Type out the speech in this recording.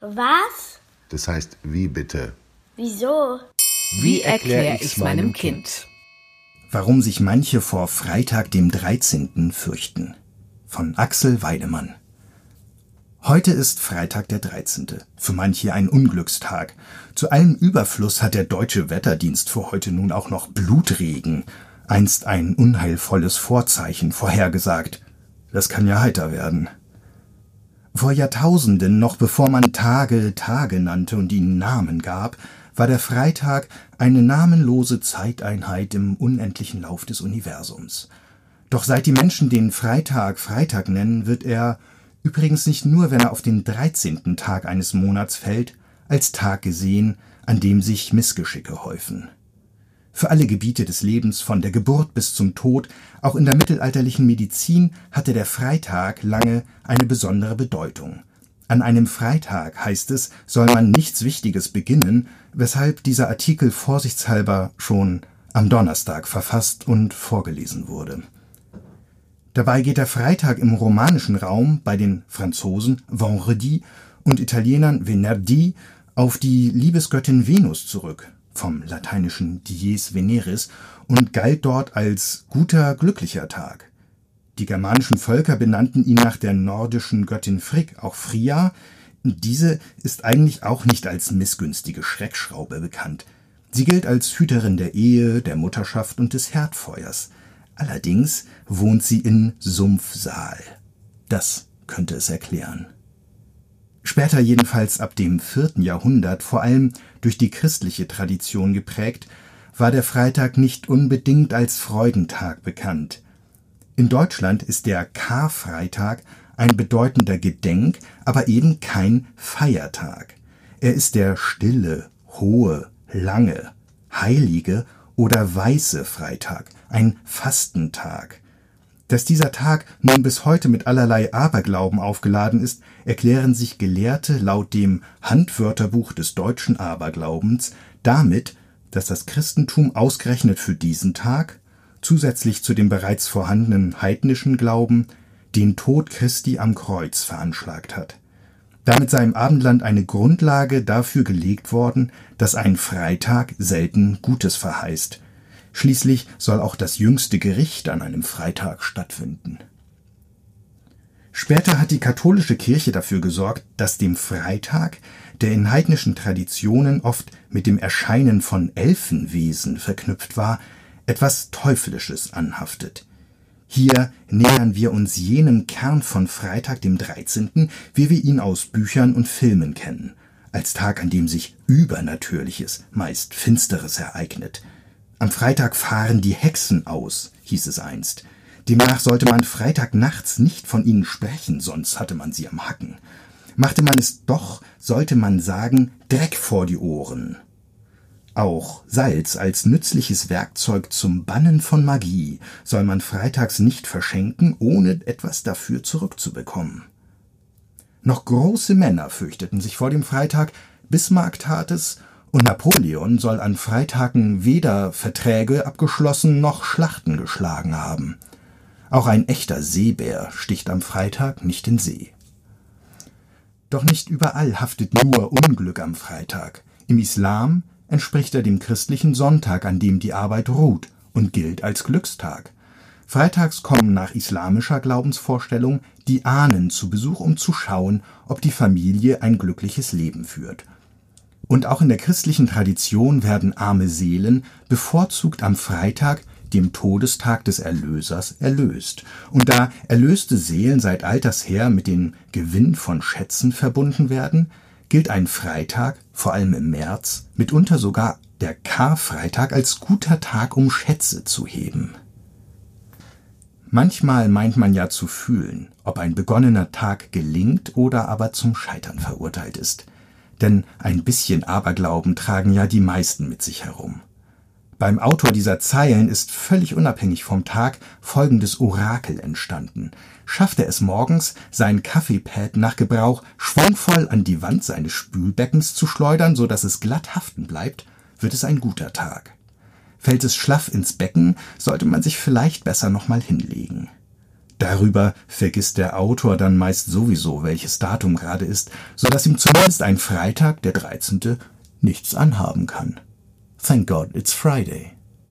Was? Das heißt, wie bitte? Wieso? Wie erkläre ich's meinem Kind? Warum sich manche vor Freitag dem 13. fürchten. Von Axel Weidemann. Heute ist Freitag der 13. Für manche ein Unglückstag. Zu allem Überfluss hat der deutsche Wetterdienst für heute nun auch noch Blutregen, einst ein unheilvolles Vorzeichen, vorhergesagt. Das kann ja heiter werden. Vor Jahrtausenden, noch bevor man Tage Tage nannte und ihnen Namen gab, war der Freitag eine namenlose Zeiteinheit im unendlichen Lauf des Universums. Doch seit die Menschen den Freitag Freitag nennen, wird er, übrigens nicht nur, wenn er auf den dreizehnten Tag eines Monats fällt, als Tag gesehen, an dem sich Missgeschicke häufen für alle Gebiete des Lebens von der Geburt bis zum Tod, auch in der mittelalterlichen Medizin hatte der Freitag lange eine besondere Bedeutung. An einem Freitag, heißt es, soll man nichts Wichtiges beginnen, weshalb dieser Artikel vorsichtshalber schon am Donnerstag verfasst und vorgelesen wurde. Dabei geht der Freitag im romanischen Raum bei den Franzosen Vendredi und Italienern Venerdì auf die Liebesgöttin Venus zurück vom lateinischen dies veneris und galt dort als guter, glücklicher Tag. Die germanischen Völker benannten ihn nach der nordischen Göttin Frigg, auch Fria. Diese ist eigentlich auch nicht als missgünstige Schreckschraube bekannt. Sie gilt als Hüterin der Ehe, der Mutterschaft und des Herdfeuers. Allerdings wohnt sie in Sumpfsaal. Das könnte es erklären. Später jedenfalls ab dem vierten Jahrhundert, vor allem durch die christliche Tradition geprägt, war der Freitag nicht unbedingt als Freudentag bekannt. In Deutschland ist der Karfreitag ein bedeutender Gedenk, aber eben kein Feiertag. Er ist der stille, hohe, lange, heilige oder weiße Freitag, ein Fastentag. Dass dieser Tag nun bis heute mit allerlei Aberglauben aufgeladen ist, erklären sich Gelehrte laut dem Handwörterbuch des deutschen Aberglaubens damit, dass das Christentum ausgerechnet für diesen Tag, zusätzlich zu dem bereits vorhandenen heidnischen Glauben, den Tod Christi am Kreuz veranschlagt hat. Damit sei im Abendland eine Grundlage dafür gelegt worden, dass ein Freitag selten Gutes verheißt, Schließlich soll auch das jüngste Gericht an einem Freitag stattfinden. Später hat die katholische Kirche dafür gesorgt, dass dem Freitag, der in heidnischen Traditionen oft mit dem Erscheinen von Elfenwesen verknüpft war, etwas Teuflisches anhaftet. Hier nähern wir uns jenem Kern von Freitag dem 13., wie wir ihn aus Büchern und Filmen kennen, als Tag, an dem sich Übernatürliches, meist Finsteres ereignet – am Freitag fahren die Hexen aus, hieß es einst. Demnach sollte man Freitagnachts nicht von ihnen sprechen, sonst hatte man sie am Hacken. Machte man es doch, sollte man sagen, Dreck vor die Ohren. Auch Salz als nützliches Werkzeug zum Bannen von Magie soll man freitags nicht verschenken, ohne etwas dafür zurückzubekommen. Noch große Männer fürchteten sich vor dem Freitag, Bismarck tat es und Napoleon soll an Freitagen weder Verträge abgeschlossen noch Schlachten geschlagen haben. Auch ein echter Seebär sticht am Freitag nicht in See. Doch nicht überall haftet nur Unglück am Freitag. Im Islam entspricht er dem christlichen Sonntag, an dem die Arbeit ruht und gilt als Glückstag. Freitags kommen nach islamischer Glaubensvorstellung die Ahnen zu Besuch, um zu schauen, ob die Familie ein glückliches Leben führt und auch in der christlichen Tradition werden arme Seelen bevorzugt am Freitag, dem Todestag des Erlösers, erlöst. Und da erlöste Seelen seit alters her mit dem Gewinn von Schätzen verbunden werden, gilt ein Freitag, vor allem im März, mitunter sogar der Karfreitag als guter Tag, um Schätze zu heben. Manchmal meint man ja zu fühlen, ob ein begonnener Tag gelingt oder aber zum Scheitern verurteilt ist denn ein bisschen Aberglauben tragen ja die meisten mit sich herum. Beim Autor dieser Zeilen ist völlig unabhängig vom Tag folgendes Orakel entstanden. Schafft er es morgens, sein Kaffeepad nach Gebrauch schwungvoll an die Wand seines Spülbeckens zu schleudern, so dass es glatt haften bleibt, wird es ein guter Tag. Fällt es schlaff ins Becken, sollte man sich vielleicht besser nochmal hinlegen. Darüber vergisst der Autor dann meist sowieso, welches Datum gerade ist, so dass ihm zumindest ein Freitag, der 13., nichts anhaben kann. Thank God it's Friday.